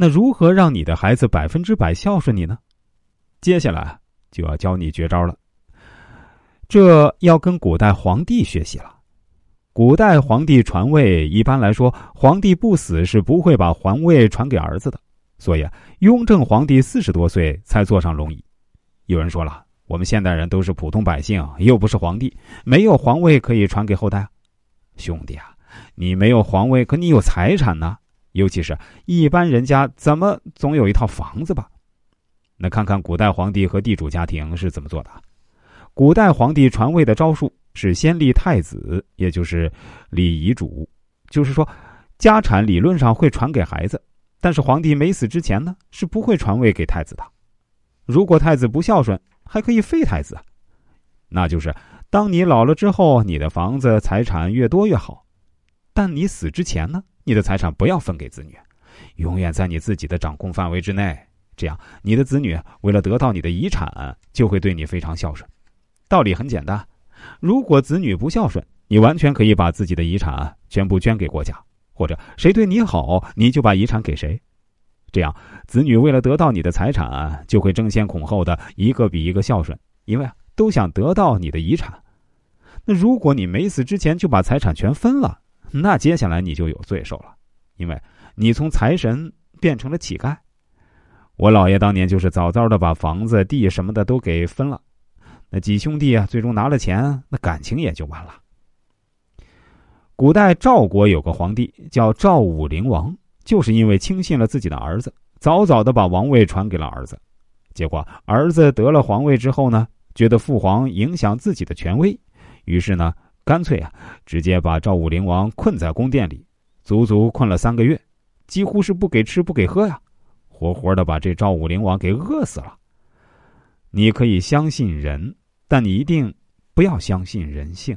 那如何让你的孩子百分之百孝顺你呢？接下来就要教你绝招了。这要跟古代皇帝学习了。古代皇帝传位，一般来说，皇帝不死是不会把皇位传给儿子的。所以，雍正皇帝四十多岁才坐上龙椅。有人说了，我们现代人都是普通百姓，又不是皇帝，没有皇位可以传给后代。兄弟啊，你没有皇位，可你有财产呢。尤其是一般人家，怎么总有一套房子吧？那看看古代皇帝和地主家庭是怎么做的。古代皇帝传位的招数是先立太子，也就是立遗嘱，就是说，家产理论上会传给孩子。但是皇帝没死之前呢，是不会传位给太子的。如果太子不孝顺，还可以废太子，那就是当你老了之后，你的房子财产越多越好。但你死之前呢，你的财产不要分给子女，永远在你自己的掌控范围之内。这样，你的子女为了得到你的遗产，就会对你非常孝顺。道理很简单，如果子女不孝顺，你完全可以把自己的遗产全部捐给国家。或者谁对你好，你就把遗产给谁，这样子女为了得到你的财产，就会争先恐后的一个比一个孝顺，因为都想得到你的遗产。那如果你没死之前就把财产全分了，那接下来你就有罪受了，因为你从财神变成了乞丐。我姥爷当年就是早早的把房子、地什么的都给分了，那几兄弟啊，最终拿了钱，那感情也就完了。古代赵国有个皇帝叫赵武灵王，就是因为轻信了自己的儿子，早早的把王位传给了儿子。结果儿子得了皇位之后呢，觉得父皇影响自己的权威，于是呢，干脆啊，直接把赵武灵王困在宫殿里，足足困了三个月，几乎是不给吃不给喝呀，活活的把这赵武灵王给饿死了。你可以相信人，但你一定不要相信人性。